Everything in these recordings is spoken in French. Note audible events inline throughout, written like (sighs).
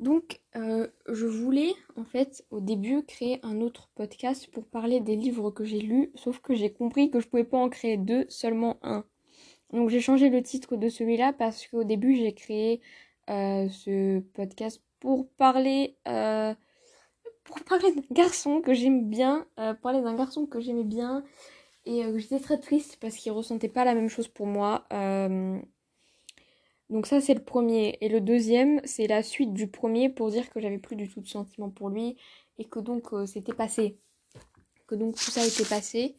Donc, euh, je voulais en fait au début créer un autre podcast pour parler des livres que j'ai lus, sauf que j'ai compris que je pouvais pas en créer deux, seulement un. Donc j'ai changé le titre de celui-là parce qu'au début j'ai créé euh, ce podcast pour parler euh, pour parler d'un garçon que j'aime bien, parler d'un garçon que j'aimais bien et j'étais très triste parce qu'il ressentait pas la même chose pour moi. Donc ça c'est le premier. Et le deuxième c'est la suite du premier pour dire que j'avais plus du tout de sentiments pour lui et que donc euh, c'était passé. Que donc tout ça était passé.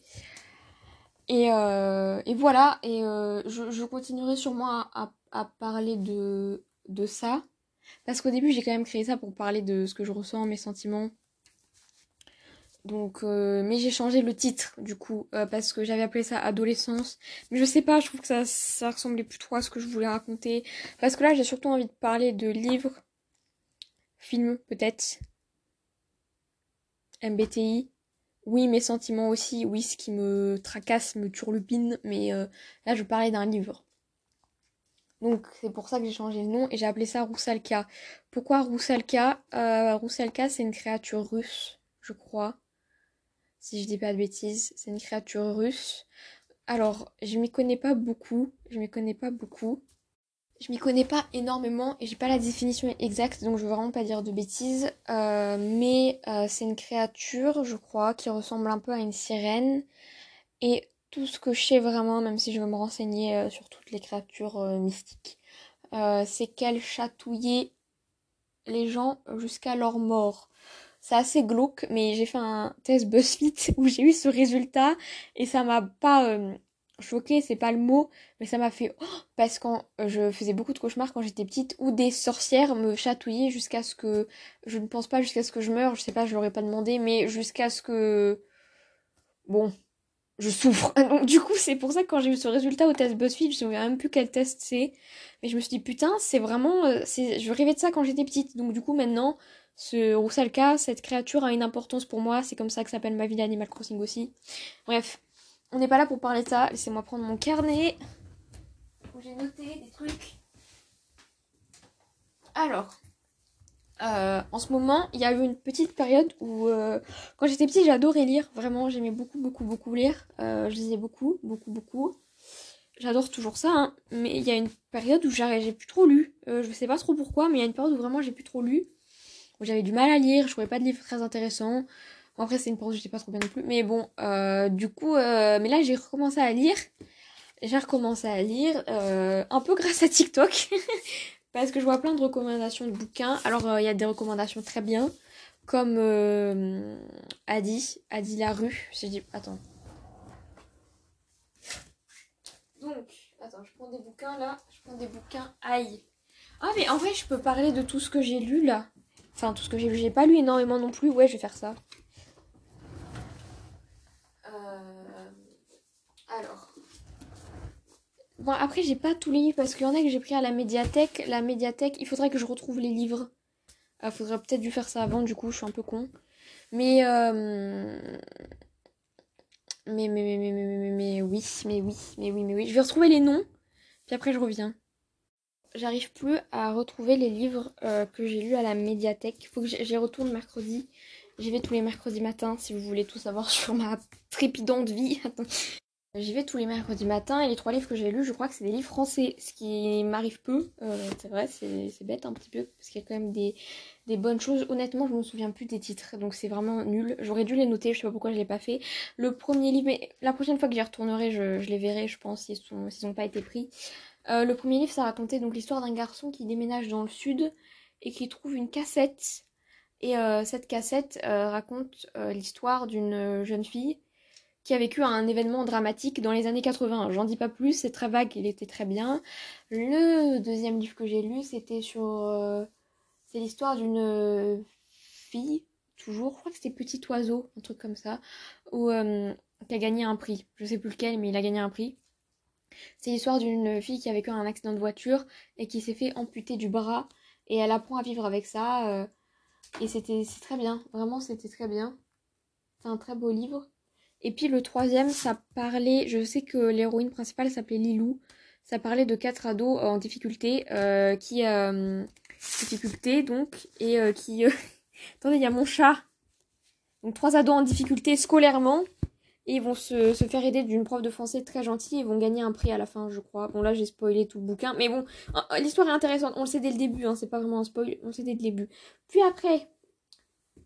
Et, euh, et voilà, et euh, je, continuerai sûrement à, à, parler de, de ça. Parce qu'au début j'ai quand même créé ça pour parler de ce que je ressens, mes sentiments, donc, euh, mais j'ai changé le titre du coup euh, parce que j'avais appelé ça adolescence. Mais je sais pas, je trouve que ça, ça ressemblait plus trop à ce que je voulais raconter. Parce que là, j'ai surtout envie de parler de livres, films peut-être, MBTI. Oui, mes sentiments aussi. Oui, ce qui me tracasse, me turlupine. Mais euh, là, je parlais d'un livre. Donc c'est pour ça que j'ai changé le nom et j'ai appelé ça Roussalka. Pourquoi Roussalka? Roussalka c'est une créature russe, je crois si je dis pas de bêtises. C'est une créature russe. Alors, je m'y connais pas beaucoup. Je m'y connais pas beaucoup. Je m'y connais pas énormément et j'ai pas la définition exacte, donc je veux vraiment pas dire de bêtises. Euh, mais euh, c'est une créature, je crois, qui ressemble un peu à une sirène. Et tout ce que je sais vraiment, même si je veux me renseigner euh, sur toutes les créatures mystiques, c'est qu'elle chatouillait les gens jusqu'à leur mort. C'est assez glauque, mais j'ai fait un test BuzzFeed (laughs) où j'ai eu ce résultat et ça m'a pas euh, choqué, c'est pas le mot, mais ça m'a fait oh, parce que je faisais beaucoup de cauchemars quand j'étais petite où des sorcières me chatouillaient jusqu'à ce que je ne pense pas jusqu'à ce que je meure, je sais pas, je l'aurais pas demandé, mais jusqu'à ce que bon, je souffre. (laughs) Donc du coup, c'est pour ça que quand j'ai eu ce résultat au test BuzzFeed, je ne savais même plus quel test c'est. Mais je me suis dit putain, c'est vraiment euh, je rêvais de ça quand j'étais petite. Donc du coup, maintenant, ce Roussalka, cette créature a une importance pour moi, c'est comme ça que s'appelle ma ville Animal Crossing aussi. Bref, on n'est pas là pour parler de ça, laissez-moi prendre mon carnet où j'ai noté des trucs. Alors, euh, en ce moment, il y a eu une petite période où, euh, quand j'étais petite, j'adorais lire. Vraiment, j'aimais beaucoup, beaucoup, beaucoup lire. Euh, je lisais beaucoup, beaucoup, beaucoup. J'adore toujours ça, hein. mais il y a une période où j'ai plus trop lu. je sais pas trop pourquoi, mais il y a une période où vraiment j'ai plus trop lu j'avais du mal à lire, je trouvais pas de livres très intéressants. Après, c'est une période où j'étais pas trop bien non plus. Mais bon, euh, du coup, euh, mais là, j'ai recommencé à lire. J'ai recommencé à lire, euh, un peu (laughs) grâce à TikTok. (laughs) parce que je vois plein de recommandations de bouquins. Alors, il y a des recommandations très bien. Comme Adi, Adi Larue. Je dis, attends. Donc, attends, je prends des bouquins là. Je prends des bouquins. Aïe. Ah, mais en vrai, je peux parler de tout ce que j'ai lu là. Enfin, tout ce que j'ai lu, j'ai pas lu énormément non plus. Ouais, je vais faire ça. Euh, alors. Bon, après, j'ai pas tous les livres parce qu'il y en a que j'ai pris à la médiathèque. La médiathèque, il faudrait que je retrouve les livres. Il ah, faudrait peut-être dû faire ça avant, du coup, je suis un peu con. Mais, euh... mais, mais, mais, mais, mais, mais, mais, oui, mais oui, mais oui, mais oui. Je vais retrouver les noms, puis après je reviens j'arrive plus à retrouver les livres euh, que j'ai lus à la médiathèque. Il faut que j'y retourne mercredi. J'y vais tous les mercredis matins si vous voulez tout savoir (laughs) sur ma trépidante vie. J'y vais tous les mercredis matins et les trois livres que j'ai lus, je crois que c'est des livres français, ce qui m'arrive peu. Euh, c'est vrai, c'est bête un petit peu parce qu'il y a quand même des, bonnes choses. Honnêtement, je me souviens plus des titres, donc c'est vraiment nul. J'aurais dû les noter, je sais pas pourquoi je l'ai pas fait. Le premier livre, mais la prochaine fois que j'y retournerai, je, je, les verrai, je pense, s'ils n'ont pas été pris. Euh, le premier livre, ça racontait donc l'histoire d'un garçon qui déménage dans le sud et qui trouve une cassette. Et euh, cette cassette euh, raconte l'histoire d'une jeune fille qui a vécu un événement dramatique dans les années 80. J'en dis pas plus, c'est très vague, il était très bien. Le deuxième livre que j'ai lu, c'était sur... c'est l'histoire d'une fille, toujours, je crois que c'était Petit Oiseau, un truc comme ça, où, qui a gagné un prix. Je sais plus lequel, mais il a gagné un prix. C'est l'histoire d'une fille qui a vécu un accident de voiture et qui s'est fait amputer du bras et elle apprend à vivre avec ça. Euh, et c'était très bien, vraiment c'était très bien. C'est un très beau livre. Et puis le troisième, ça parlait, je sais que l'héroïne principale s'appelait Lilou. Ça parlait de quatre ados en difficulté euh, qui, euh, difficulté donc, et qui... (laughs) Attendez, il y a mon chat. Donc trois ados en difficulté scolairement. Et ils vont se, faire aider d'une prof de français très gentille et vont gagner un prix à la fin, je crois. Bon, là, j'ai spoilé tout le bouquin. Mais bon, l'histoire est intéressante. On le sait dès le début, hein, c'est pas vraiment un spoil. On le sait dès le début. Puis après,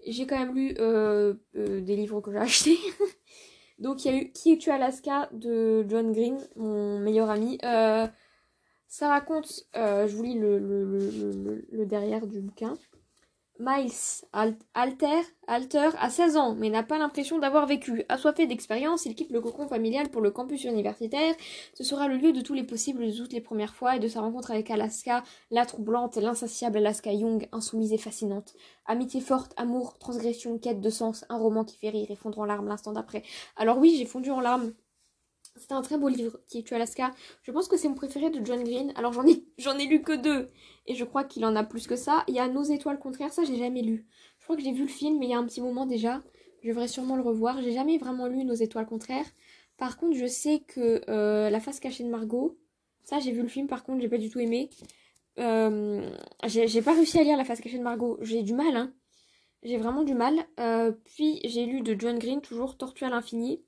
j'ai quand même lu euh, euh, des livres que j'ai achetés. (laughs) Donc, il y a eu Qui es-tu Alaska de John Green, mon meilleur ami. Euh, ça raconte, je vous lis le derrière du bouquin. Miles Alter, Alter a 16 ans, mais n'a pas l'impression d'avoir vécu. Assoiffé d'expérience, il quitte le cocon familial pour le campus universitaire. Ce sera le lieu de tous les possibles de toutes les premières fois et de sa rencontre avec Alaska, la troublante, l'insatiable Alaska Young, insoumise et fascinante. Amitié forte, amour, transgression, quête de sens, un roman qui fait rire et fondre en larmes l'instant d'après. Alors oui, j'ai fondu en larmes c'était un très beau livre, qui est Alaska. Je pense que c'est mon préféré de John Green. Alors j'en ai, (laughs) j'en ai lu que deux. Et je crois qu'il en a plus que ça. Il y a Nos étoiles contraires, ça j'ai jamais lu. Je crois que j'ai vu le film, mais il y a un petit moment déjà. Je devrais sûrement le revoir. J'ai jamais vraiment lu Nos étoiles contraires. Par contre, je sais que euh, La face cachée de Margot, ça j'ai vu le film, par contre, j'ai pas du tout aimé. Euh, j'ai pas réussi à lire La face cachée de Margot. J'ai du mal, hein. J'ai vraiment du mal. Euh, puis j'ai lu de John Green, toujours Tortue à l'infini.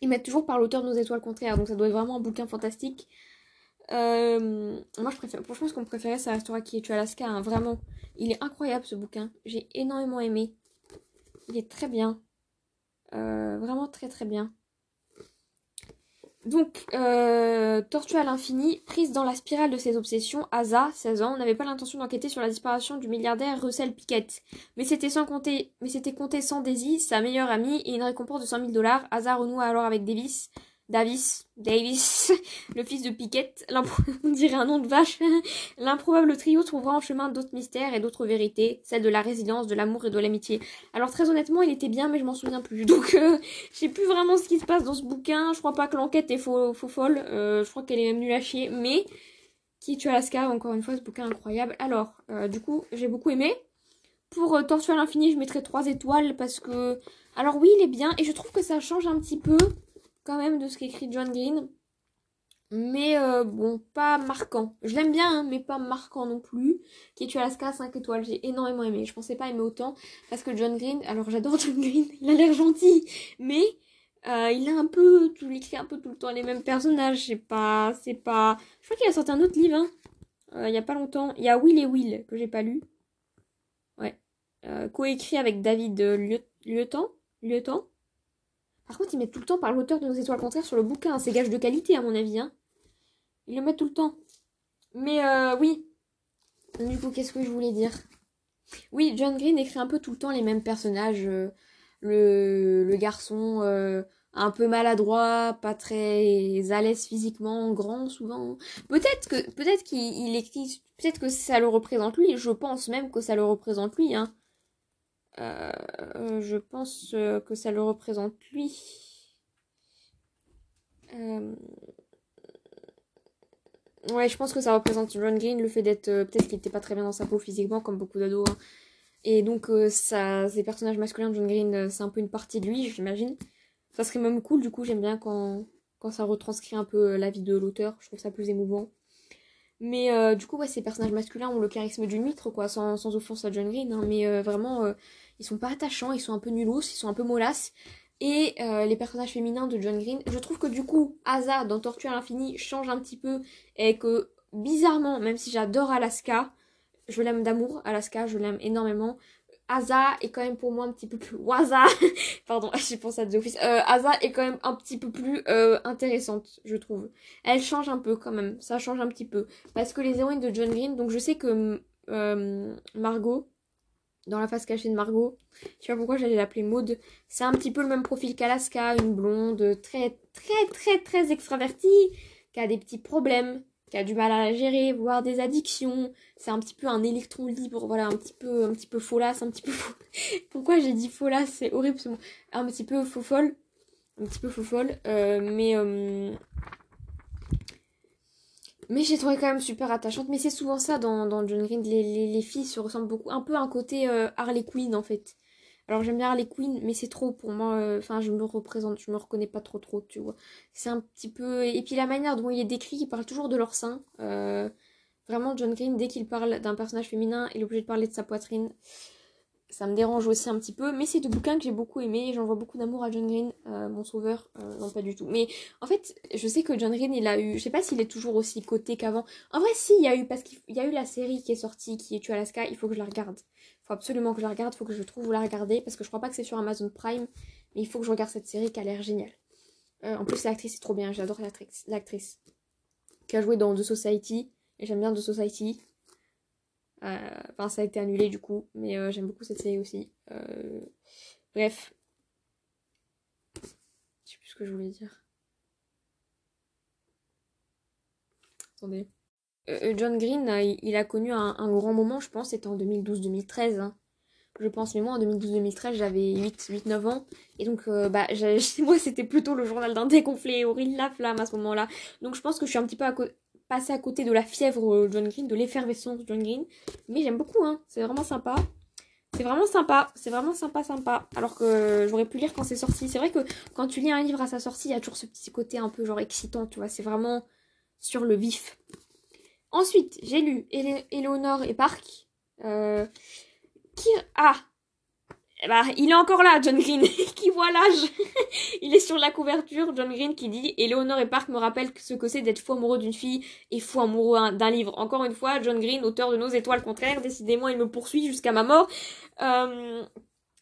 Ils mettent toujours par l'auteur nos étoiles contraires, donc ça doit être vraiment un bouquin fantastique. Euh, moi, je préfère, franchement, ce qu'on préférait, ça restera qui est Alaska, hein, vraiment. Il est incroyable ce bouquin. J'ai énormément aimé. Il est très bien. Euh, vraiment très très bien. Donc, euh, tortue à l'infini, prise dans la spirale de ses obsessions, Asa, 16 ans, n'avait pas l'intention d'enquêter sur la disparition du milliardaire Russell Pickett. Mais c'était sans compter, mais c'était compté sans Daisy, sa meilleure amie, et une récompense de 100 000 dollars. Asa renoue alors avec Davis, Davis, Davis, (laughs) le fils de Piquette, (laughs) on dirait un nom de vache. (laughs) L'improbable trio trouvera en chemin d'autres mystères et d'autres vérités, celles de la résilience, de l'amour et de l'amitié. Alors très honnêtement, il était bien, mais je m'en souviens plus. Donc euh, je sais plus vraiment ce qui se passe dans ce bouquin. Je crois pas que l'enquête est faux, faux folle. Euh, je crois qu'elle est même nulle à chier. Mais qui tue Alaska, encore une fois, ce bouquin incroyable. Alors, euh, du coup, j'ai beaucoup aimé. Pour euh, Tortue à l'infini, je mettrais 3 étoiles parce que... Alors oui, il est bien et je trouve que ça change un petit peu de ce qu'écrit John Green. Mais euh, bon, pas marquant. Je l'aime bien, hein, mais pas marquant non plus. Qui est tu Alaska? 5 étoiles. J'ai énormément aimé. Je pensais pas aimer autant. Parce que John Green, alors j'adore (laughs) John Green, il a l'air gentil. Mais euh, il a un peu. Tu l'écris un peu tout le temps les mêmes personnages. Je pas. C'est pas. Je crois qu'il a sorti un autre livre. Hein. Euh, il y a pas longtemps. Il y a Will et Will que j'ai pas lu. Ouais. coécrit avec David Lieutenant? Lieutenant? Par contre, ils mettent tout le temps par l'auteur de nos étoiles contraires sur le bouquin. C'est gage de qualité, à mon avis. Hein. Ils le mettent tout le temps. Mais euh, oui. Du coup, qu'est-ce que je voulais dire? Oui, John Green écrit un peu tout le temps les mêmes personnages. Euh, le, le, garçon euh, un peu maladroit, pas très à l'aise physiquement, grand souvent. Peut-être que peut-être qu'il écrit, peut-être que ça le représente lui. Je pense même que ça le représente lui. Hein. Euh, je pense euh, que ça le représente lui. Euh, ouais, je pense que ça représente John Green, le fait d'être. Peut-être qu'il n'était pas très bien dans sa peau physiquement, comme beaucoup d'ados. Hein. Et donc, ça, ces personnages masculins de John Green, c'est un peu une partie de lui, j'imagine. Ça serait même cool, du coup, j'aime bien quand, ça retranscrit un peu la vie de l'auteur. Je trouve ça plus émouvant. Mais du coup, ouais, ces personnages masculins ont le charisme d'une mitre, quoi, sans, sans offense à John Green. Hein, mais vraiment, ils sont pas attachants, ils sont un peu nulos, ils sont un peu molasses. Et euh, les personnages féminins de John Green, je trouve que du coup, Asa dans Tortue à l'infini change un petit peu et que bizarrement, même si j'adore Alaska, je l'aime d'amour, Alaska, je l'aime énormément. Asa est quand même pour moi un petit peu plus... Waza (laughs) Pardon, (laughs) j'ai pensé à The Office. Euh, Asa est quand même un petit peu plus euh, intéressante, je trouve. Elle change un peu quand même, ça change un petit peu. Parce que les héroïnes de John Green, donc je sais que Margot, dans la face cachée de Margot. Je sais pas pourquoi j'allais l'appeler Maude? C'est un petit peu le même profil qu'Alaska, une blonde très très très très extravertie, qui a des petits problèmes, qui a du mal à la gérer, voire des addictions. C'est un petit peu un électron libre, voilà, un petit peu un petit peu folasse, un petit peu faux. (laughs) pourquoi j'ai dit folasse, c'est horrible ce mot. Un petit peu faux folle, un petit peu faux folle, euh, mais euh, mais j'ai trouvé quand même super attachante. Mais c'est souvent ça dans, John Green. Les, filles se ressemblent beaucoup. Un peu à un côté euh, Harley Quinn en fait. Alors j'aime bien Harley Quinn, mais c'est trop pour moi. Euh, enfin, je me représente, je me reconnais pas trop trop, tu vois. C'est un petit peu. Et puis la manière dont il est décrit, il parle toujours de leur sein. Euh, Vraiment, John Green, dès qu'il parle d'un personnage féminin, il est obligé de parler de sa poitrine. Ça me dérange aussi un petit peu, mais c'est deux bouquins que j'ai beaucoup aimé. J'envoie beaucoup d'amour à John Green, euh, mon sauveur. Euh, non, pas du tout. Mais en fait, je sais que John Green, il a eu. Je sais pas s'il est toujours aussi coté qu'avant. En vrai, si, il y a eu. Parce qu'il y a eu la série qui est sortie, qui est Tu Alaska. Il faut que je la regarde. Il faut absolument que je la regarde. Il faut que je trouve où la regarder. Parce que je crois pas que c'est sur Amazon Prime. Mais il faut que je regarde cette série qui a l'air géniale. Euh, en plus, l'actrice est trop bien. J'adore l'actrice. Qui a joué dans The Society. Et j'aime bien The Society. Euh, enfin, ça a été annulé du coup, mais euh, j'aime beaucoup cette série aussi. Euh, bref. Je sais plus ce que je voulais dire. Attendez. John Green, il, a connu un, grand moment, je pense, c'était en 2012-2013. Hein. Je pense, mais moi en 2012-2013, j'avais 8-9 ans. Et donc, bah, (laughs) moi, c'était plutôt le journal d'un déconflé, Aurine La Flamme à ce moment-là. Donc, je pense que je suis un petit peu à, passer à côté de la fièvre euh, John Green, de l'effervescence John Green. Mais j'aime beaucoup, hein. C'est vraiment sympa. C'est vraiment sympa, c'est vraiment sympa, sympa. Alors que j'aurais pu lire quand c'est sorti. C'est vrai que quand tu lis un livre à sa sortie, il y a toujours ce petit côté un peu genre excitant, tu vois. C'est vraiment sur le vif. Ensuite, j'ai lu Eleonore et Park. Euh, qui... Ah eh ben, il est encore là, John Green, (laughs) qui voit l'âge. (laughs) il est sur la couverture, John Green qui dit Eleonore et Park me rappellent ce que c'est d'être fou amoureux d'une fille et fou amoureux d'un livre. Encore une fois, John Green, auteur de Nos étoiles contraires, décidément il me poursuit jusqu'à ma mort. Euh,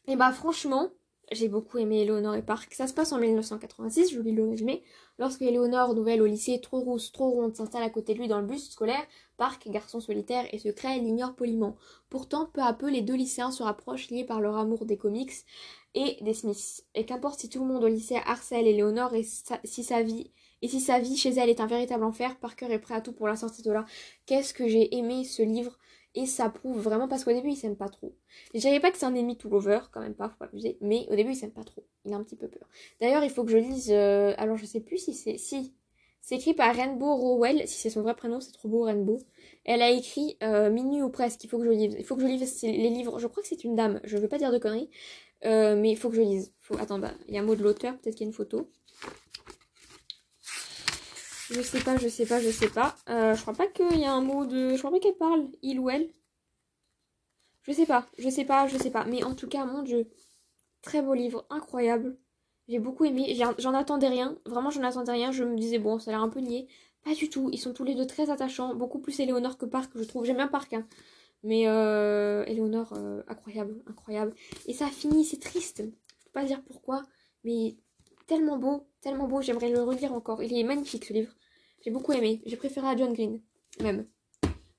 et bah franchement, j'ai beaucoup aimé Eleonore et Park. Ça se passe en 1986, je lis le résumé. Lorsque Eleonore, nouvelle au lycée, trop rousse, trop ronde, s'installe à côté de lui dans le bus scolaire, Park, garçon solitaire et secret, l'ignore poliment. Pourtant, peu à peu, les deux lycéens se rapprochent liés par leur amour des comics et des Smiths. Et qu'importe si tout le monde au lycée harcèle Eleonore et si sa vie et si sa vie chez elle est un véritable enfer, Parker est prêt à tout pour la sortir de là. Qu'est-ce que j'ai aimé ce livre? Et ça prouve vraiment parce qu'au début il s'aime pas trop. Je pas que c'est un ennemi tout l'over, quand même pas, faut pas abuser, mais au début il s'aime pas trop. Il a un petit peu peur. D'ailleurs, il faut que je lise. Euh, alors je sais plus si c'est. Si, c'est écrit par Rainbow Rowell, si c'est son vrai prénom, c'est trop beau Rainbow. Elle a écrit euh, Minuit ou presque, il faut que je lise. Il faut que je lise les livres. Je crois que c'est une dame, je veux pas dire de conneries. Euh, mais il faut que je lise. Faut... Attends, bah, il y a un mot de l'auteur, peut-être qu'il y a une photo. Je sais pas, je sais pas, je sais pas. Euh, je crois pas qu'il y a un mot de. Je crois pas qu'elle parle, il ou elle. Je sais pas, je sais pas, je sais pas. Mais en tout cas, mon dieu. Très beau livre, incroyable. J'ai beaucoup aimé. J'en attendais rien. Vraiment, j'en attendais rien. Je me disais, bon, ça a l'air un peu niais. Pas du tout. Ils sont tous les deux très attachants. Beaucoup plus Éléonore que Park, je trouve. J'aime bien Park, hein. Mais euh, Éléonore, euh, incroyable, incroyable. Et ça a fini, c'est triste. Je peux pas dire pourquoi. Mais tellement beau, tellement beau. J'aimerais le relire encore. Il est magnifique, ce livre. J'ai beaucoup aimé. J'ai préféré à John Green, même.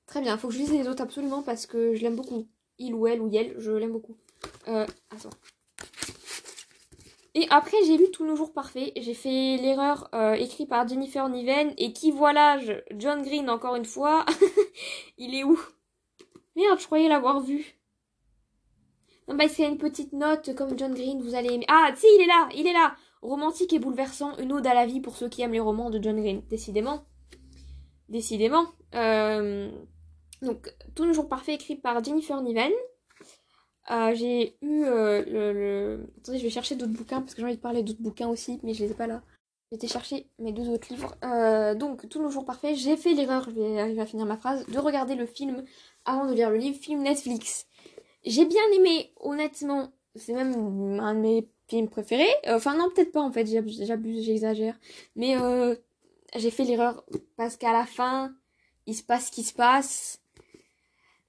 Très bien. Faut que je lise les autres absolument parce que je l'aime beaucoup. Il ou elle ou Yel, je l'aime beaucoup. Euh, attends. Et après, j'ai lu Tous nos jours parfaits. J'ai fait l'erreur euh, écrite par Jennifer Niven. Et qui voilà, John Green, encore une fois. (laughs) il est où? Merde, je croyais l'avoir vu. Non, bah, c'est une petite note comme John Green, vous allez aimer. Ah, si, il est là, il est là Romantique et bouleversant, une ode à la vie pour ceux qui aiment les romans de John Green. Décidément. Décidément. Euh, donc, Tous nos jours parfaits, écrit par Jennifer Niven. Euh, j'ai eu euh, le, Attendez, je vais chercher d'autres bouquins parce que j'ai envie de parler d'autres bouquins aussi, mais je les ai pas là. Été chercher mes deux autres livres. Donc, tous nos jours parfaits, j'ai fait l'erreur, je vais arriver à finir ma phrase, de regarder le film avant de lire le livre, film Netflix. J'ai bien aimé, honnêtement, c'est même un de mes films préférés. Enfin, non, peut-être pas en fait, j'abuse, j'exagère. Mais j'ai fait l'erreur parce qu'à la fin, il se passe ce qui se passe.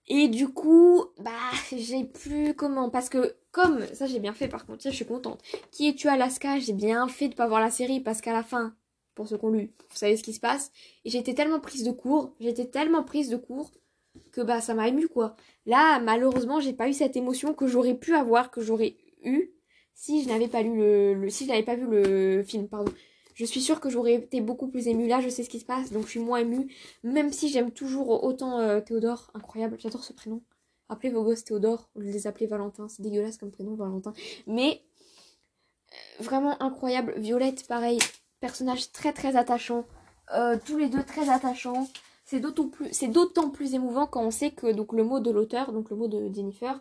Et du coup, bah, j'ai plus comment. Parce que, comme, ça j'ai bien fait par contre, je suis contente. Qui es-tu Alaska? J'ai bien fait de pas voir la série parce qu'à la fin, pour ceux qui ont lu, vous savez ce qui se passe. Et j'étais tellement prise de court, j'étais tellement prise de court que bah ça m'a ému quoi. Là, malheureusement, j'ai pas eu cette émotion que j'aurais pu avoir, que j'aurais eu si je n'avais pas lu le, vu le film, pardon. Je suis sûre que j'aurais été beaucoup plus émue. Là, je sais ce qui se passe, donc je suis moins émue. Même si j'aime toujours autant euh, Théodore, incroyable. J'adore ce prénom. Appelez vos gosses Théodore, ou les appeler Valentin. C'est dégueulasse comme prénom, Valentin. Mais euh, vraiment incroyable. Violette, pareil, personnage très très attachant. Euh, tous les deux très attachants. C'est d'autant plus, c'est émouvant quand on sait que donc le mot de l'auteur, donc le mot de Jennifer,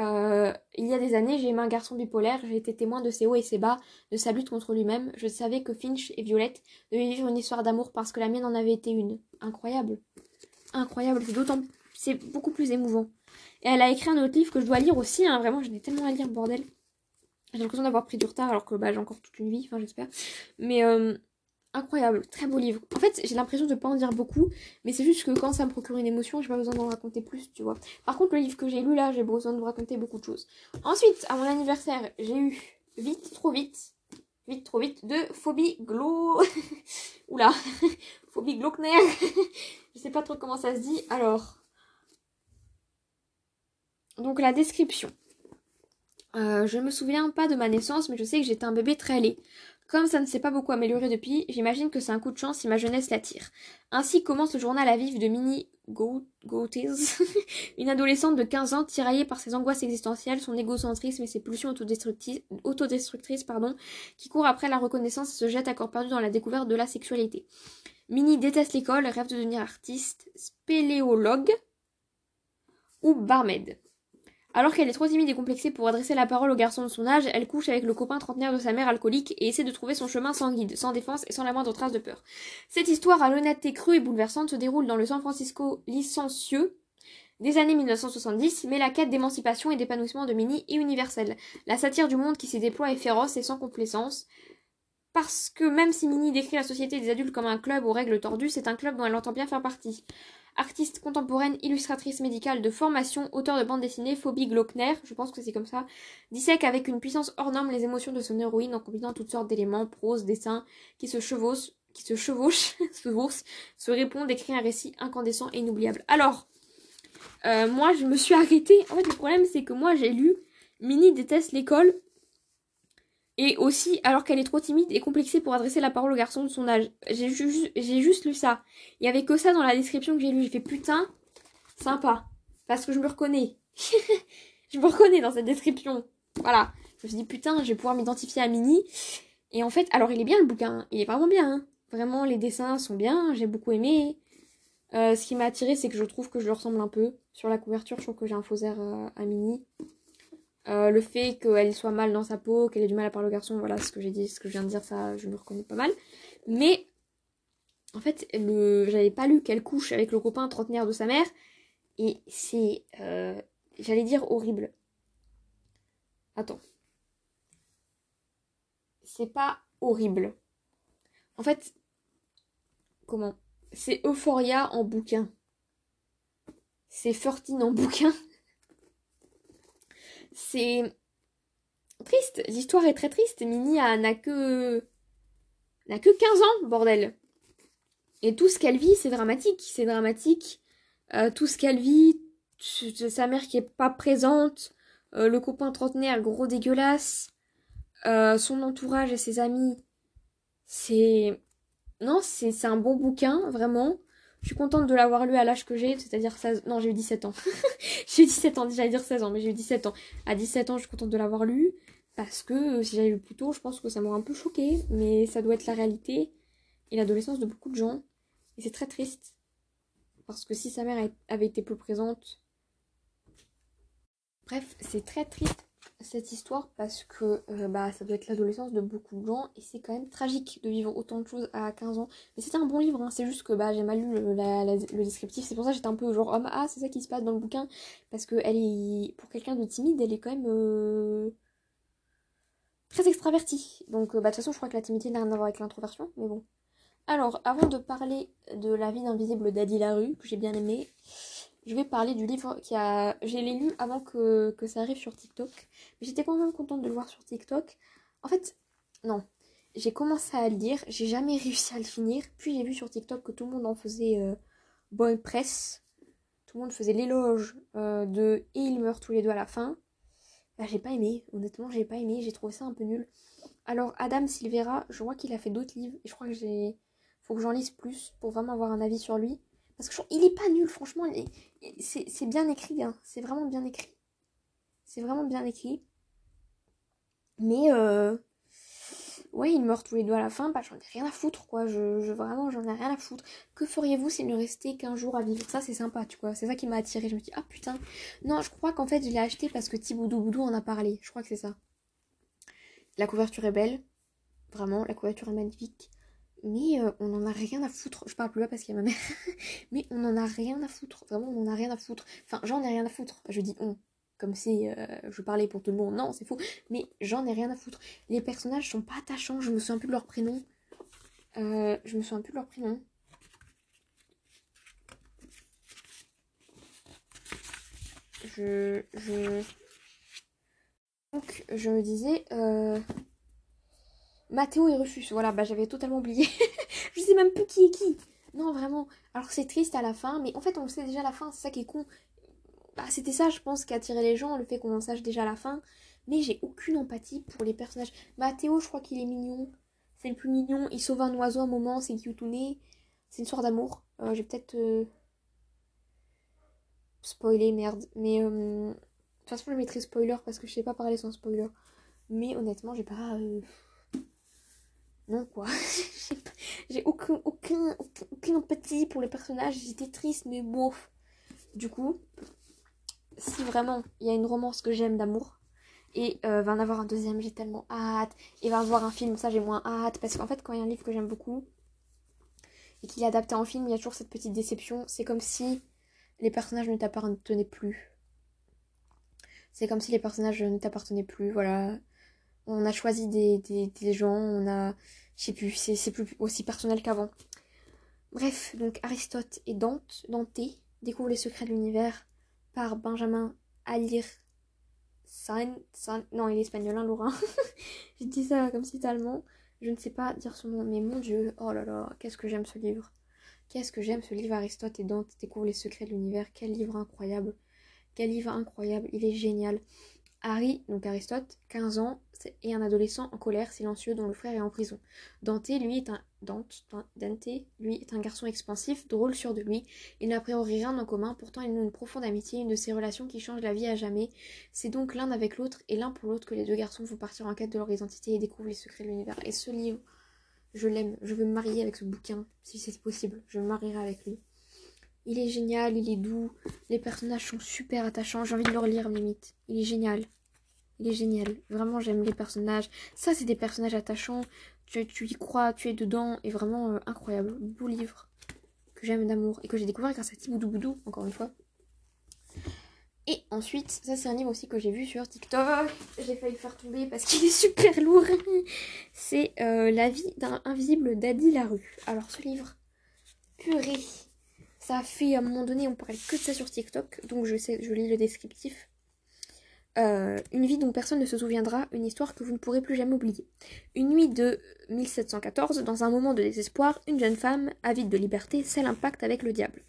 euh, il y a des années, j'ai aimé un garçon bipolaire, j'ai été témoin de ses hauts et ses bas, de sa lutte contre lui-même. Je savais que Finch et Violette devaient vivre une histoire d'amour parce que la mienne en avait été une. Incroyable. incroyable. C'est d'autant, c'est beaucoup plus émouvant. Et elle a écrit un autre livre que je dois lire aussi. Hein. Vraiment, j'en ai tellement à lire, bordel. J'ai l'impression d'avoir pris du retard alors que bah, j'ai encore toute une vie, enfin j'espère. Mais euh, incroyable, très beau livre. En fait, j'ai l'impression de pas en dire beaucoup, mais c'est juste que quand ça me procure une émotion, j'ai pas besoin d'en raconter plus, tu vois. Par contre, le livre que j'ai lu là, j'ai besoin de vous raconter beaucoup de choses. Ensuite, à mon anniversaire, j'ai eu Vite, trop vite, vite, trop vite, de Phobie Glo... (laughs) Oula, (laughs) Phobie Glockner. (laughs) je sais pas trop comment ça se dit. Alors, donc la description. Euh, je me souviens pas de ma naissance, mais je sais que j'étais un bébé très laid. Comme ça ne s'est pas beaucoup amélioré depuis, j'imagine que c'est un coup de chance si ma jeunesse l'attire. Ainsi commence le journal à vivre de Minnie Gauthier, (laughs) une adolescente de 15 ans tiraillée par ses angoisses existentielles, son égocentrisme et ses pulsions autodestructrices, qui court après la reconnaissance et se jette à corps perdu dans la découverte de la sexualité. Minnie déteste l'école, rêve de devenir artiste, spéléologue ou barmaid. Alors qu'elle est trop timide et complexée pour adresser la parole aux garçons de son âge, elle couche avec le copain trentenaire de sa mère alcoolique et essaie de trouver son chemin sans guide, sans défense et sans la moindre trace de peur. Cette histoire à l'honnêteté crue et bouleversante se déroule dans le San Francisco licencieux des années 1970, mais la quête d'émancipation et d'épanouissement de Minnie est universelle. La satire du monde qui s'y déploie est féroce et sans complaisance. Parce que même si Minnie décrit la société des adultes comme un club aux règles tordues, c'est un club dont elle entend bien faire partie artiste contemporaine, illustratrice médicale de formation, auteur de bande dessinée, Phobie Glockner, je pense que c'est comme ça, dissèque avec une puissance hors norme les émotions de son héroïne en combinant toutes sortes d'éléments, prose, dessins, qui se chevauchent, se chevauchent, (laughs) se répondent, écrit un récit incandescent et inoubliable. Alors, euh, moi je me suis arrêtée, en fait le problème c'est que moi j'ai lu Minnie déteste l'école et aussi, alors qu'elle est trop timide et complexée pour adresser la parole aux garçons de son âge. J'ai juste lu ça. Il y avait que ça dans la description que j'ai lu. J'ai fait putain, sympa. Parce que je me reconnais. (laughs) je me reconnais dans cette description. Voilà. Je me suis dit putain, je vais pouvoir m'identifier à Minnie. Et en fait, alors il est bien le bouquin. Il est vraiment bien. Hein. Vraiment, les dessins sont bien. J'ai beaucoup aimé. Euh, ce qui m'a attiré, c'est que je trouve que je ressemble un peu. Sur la couverture, je trouve que j'ai un faux air euh, à Minnie. Euh, le fait qu'elle soit mal dans sa peau, qu'elle ait du mal à parler au garçon, voilà ce que j'ai dit, ce que je viens de dire, ça je me reconnais pas mal. Mais en fait, le... j'avais pas lu qu'elle couche avec le copain trentenaire de sa mère, et c'est, euh, j'allais dire horrible. Attends. C'est pas horrible. En fait, comment? C'est Euphoria en bouquin. C'est 13 en bouquin. C'est triste. L'histoire est très triste. Minnie n'a que n'a que 15 ans, bordel. Et tout ce qu'elle vit, c'est dramatique. C'est dramatique. Euh, tout ce qu'elle vit, sa mère qui est pas présente, euh, le copain trentenaire gros dégueulasse, euh, son entourage et ses amis. C'est non, c'est un bon bouquin, vraiment. Je suis contente de l'avoir lu à l'âge que j'ai, c'est-à-dire 16... Non, j'ai eu 17 ans. (laughs) j'ai eu 17 ans, j'allais dire 16 ans, mais j'ai eu 17 ans. À 17 ans, je suis contente de l'avoir lu, parce que euh, si j'avais lu plus tôt, je pense que ça m'aurait un peu choqué, mais ça doit être la réalité et l'adolescence de beaucoup de gens. Et c'est très triste. Parce que si sa mère avait été plus présente... Bref, c'est très triste cette histoire parce que euh, bah, ça doit être l'adolescence de beaucoup de gens et c'est quand même tragique de vivre autant de choses à 15 ans. Mais c'était un bon livre, hein. c'est juste que bah, j'ai mal lu le, descriptif, c'est pour ça que j'étais un peu genre oh, ah c'est ça qui se passe dans le bouquin parce que elle est pour quelqu'un de timide elle est quand même euh, très extravertie. Donc euh, bah, de toute façon je crois que la timidité n'a rien à voir avec l'introversion, mais bon. Alors avant de parler de la vie d'invisible d'Adi Larue que j'ai bien aimé, je vais parler du livre qui a. J'ai l'ai lu avant que, ça arrive sur TikTok. Mais j'étais quand même contente de le voir sur TikTok. En fait, non. J'ai commencé à le lire, j'ai jamais réussi à le finir. Puis j'ai vu sur TikTok que tout le monde en faisait euh, bonne presse. Tout le monde faisait l'éloge euh, de Et ils meurent tous les deux à la fin. Bah, j'ai pas aimé, honnêtement, j'ai pas aimé, j'ai trouvé ça un peu nul. Alors, Adam Silvera, je vois qu'il a fait d'autres livres et je crois que j'ai. Faut que j'en lise plus pour vraiment avoir un avis sur lui. Parce que il est pas nul, franchement. C'est bien écrit, hein. C'est vraiment bien écrit. C'est vraiment bien écrit. Mais, euh... ouais, ils meurent tous les deux à la fin. Bah, j'en ai rien à foutre, quoi. Je, vraiment, j'en ai rien à foutre. Que feriez-vous s'il ne restait qu'un jour à vivre? Ça, c'est sympa, tu vois. C'est ça qui m'a attiré. Je me dis, ah putain. Non, je crois qu'en fait, je l'ai acheté parce que Thiboudou Boudou en a parlé. Je crois que c'est ça. La couverture est belle. Vraiment, la couverture est magnifique. Mais euh, on en a rien à foutre. Je parle plus là parce qu'il y a ma mère. (laughs) mais on en a rien à foutre. Vraiment, on en a rien à foutre. Enfin, j'en ai rien à foutre. Je dis on. Comme si euh, je parlais pour tout le monde. Non, c'est faux. Mais j'en ai rien à foutre. Les personnages sont pas attachants. Je me souviens plus de leur prénom. Euh, je me souviens plus de leur prénom. Je. Je. Donc, je me disais. Euh... Mathéo et Rufus. Voilà, bah j'avais totalement oublié. (laughs) je sais même plus qui est qui. Non, vraiment. Alors c'est triste à la fin, mais en fait on le sait déjà à la fin, c'est ça qui est con. Bah c'était ça, je pense, qui attirait les gens, le fait qu'on en sache déjà la fin. Mais j'ai aucune empathie pour les personnages. Mathéo, je crois qu'il est mignon. C'est le plus mignon. Il sauve un oiseau à un moment, c'est Kyutune. C'est une histoire d'amour. Euh, j'ai peut-être... Euh... Spoilé, merde. Mais... Euh... De toute façon, je mettrai spoiler parce que je sais pas parler sans spoiler. Mais honnêtement, j'ai pas... Non quoi. (laughs) j'ai aucun, aucun, aucune empathie pour les personnages. J'étais triste, mais bon. Du coup, si vraiment il y a une romance que j'aime d'amour, et euh, va en avoir un deuxième, j'ai tellement hâte. Et va avoir un film, ça j'ai moins hâte. Parce qu'en fait, quand il y a un livre que j'aime beaucoup, et qu'il est adapté en film, il y a toujours cette petite déception. C'est comme si les personnages ne t'appartenaient plus. C'est comme si les personnages ne t'appartenaient plus, voilà. On a choisi des, des, gens, on a je sais plus, c'est plus aussi personnel qu'avant. Bref, donc Aristote et Dante, Dante découvrent les secrets de l'univers par Benjamin Alir Sain, non, il est espagnol, hein, Laurent. (laughs) J'ai dit ça comme si c'était allemand. Je ne sais pas dire son nom, mais mon dieu, oh là là, qu'est-ce que j'aime ce livre. Qu'est-ce que j'aime ce livre Aristote et Dante découvrent les secrets de l'univers. Quel livre incroyable. Quel livre incroyable, il est génial. Harry, donc Aristote, 15 ans, est un adolescent en colère, silencieux, dont le frère est en prison. Dante, lui, est un Dante, Dante, lui, est un garçon expansif, drôle, sûr de lui. Il n'a priori rien en commun, pourtant ils ont une profonde amitié, une de ces relations qui changent la vie à jamais. C'est donc l'un avec l'autre et l'un pour l'autre que les deux garçons vont partir en quête de leur identité et découvrir les secrets de l'univers. Et ce livre, je l'aime, je veux me marier avec ce bouquin, si c'est possible, je me marierai avec lui. Il est génial, il est doux, les personnages sont super attachants, j'ai envie de le relire limite. Il est génial. Il est génial. Vraiment, j'aime les personnages. Ça, c'est des personnages attachants. Tu, y crois, tu es dedans. Et vraiment euh, incroyable. Beau livre que j'aime d'amour. Et que j'ai découvert grâce à Tiboudou Boudou, encore une fois. Et ensuite, ça c'est un livre aussi que j'ai vu sur TikTok. J'ai failli le faire tomber parce qu'il est super lourd. C'est euh, La vie d'un invisible d'Adi Larue. Alors ce livre, purée, ça fait à un moment donné, on parlait que de ça sur TikTok, donc je lis le descriptif. Euh, une vie dont personne ne se souviendra, une histoire que vous ne pourrez plus jamais oublier. Une nuit de 1714, dans un moment de désespoir, une jeune femme, avide de liberté, scelle un pacte avec le diable.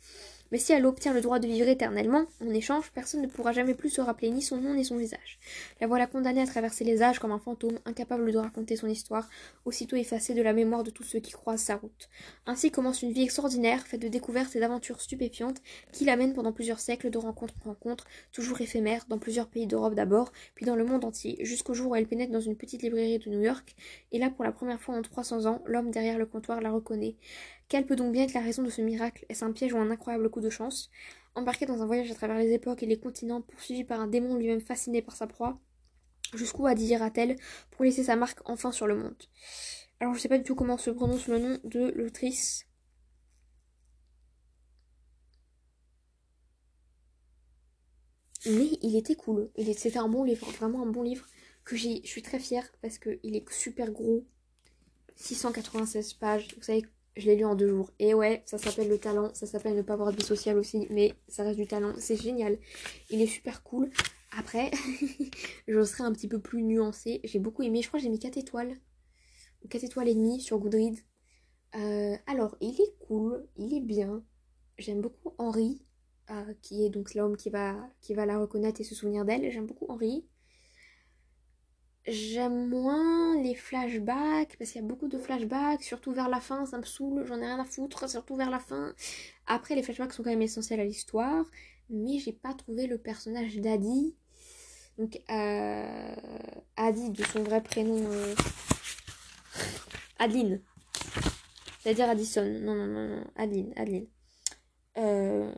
Mais si elle obtient le droit de vivre éternellement, en échange, personne ne pourra jamais plus se rappeler ni son nom ni son visage. La voilà condamnée à traverser les âges comme un fantôme, incapable de raconter son histoire, aussitôt effacée de la mémoire de tous ceux qui croisent sa route. Ainsi commence une vie extraordinaire, faite de découvertes et d'aventures stupéfiantes, qui l'amènent pendant plusieurs siècles de rencontre en rencontre, toujours éphémères, dans plusieurs pays d'Europe d'abord, puis dans le monde entier, jusqu'au jour où elle pénètre dans une petite librairie de New York, et là, pour la première fois en 300 ans, l'homme derrière le comptoir la reconnaît. Quelle peut donc bien être la raison de ce miracle? Est-ce un piège ou un incroyable coup de chance? Embarqué dans un voyage à travers les époques et les continents, poursuivi par un démon lui-même fasciné par sa proie, jusqu'où adira-t-elle pour laisser sa marque enfin sur le monde? Alors je sais pas du tout comment se prononce le nom de l'autrice. Mais il était cool. C'était un bon livre, vraiment un bon livre que je suis très fière parce qu'il est super gros. 696 pages. Vous savez je l'ai lu en deux jours. Et ouais, ça s'appelle le talent, ça s'appelle ne pas avoir de vie sociale aussi, mais ça reste du talent. C'est génial. Il est super cool. Après, (laughs) je serai un petit peu plus nuancée. J'ai beaucoup aimé. Je crois que j'ai mis 4 étoiles. 4 étoiles et demie sur Goodreads. Euh, alors, il est cool, il est bien. J'aime beaucoup Henri, euh, qui est donc l'homme qui va, qui va la reconnaître et se souvenir d'elle. J'aime beaucoup Henri. J'aime moins les flashbacks parce qu'il y a beaucoup de flashbacks, surtout vers la fin, ça me saoule, j'en ai rien à foutre, surtout vers la fin. Après, les flashbacks sont quand même essentiels à l'histoire, mais j'ai pas trouvé le personnage d'Adi. Donc, euh, Adi, de son vrai prénom, euh, Adeline. C'est-à-dire Addison. Non, non, non, non, Adeline, Adeline. Euh,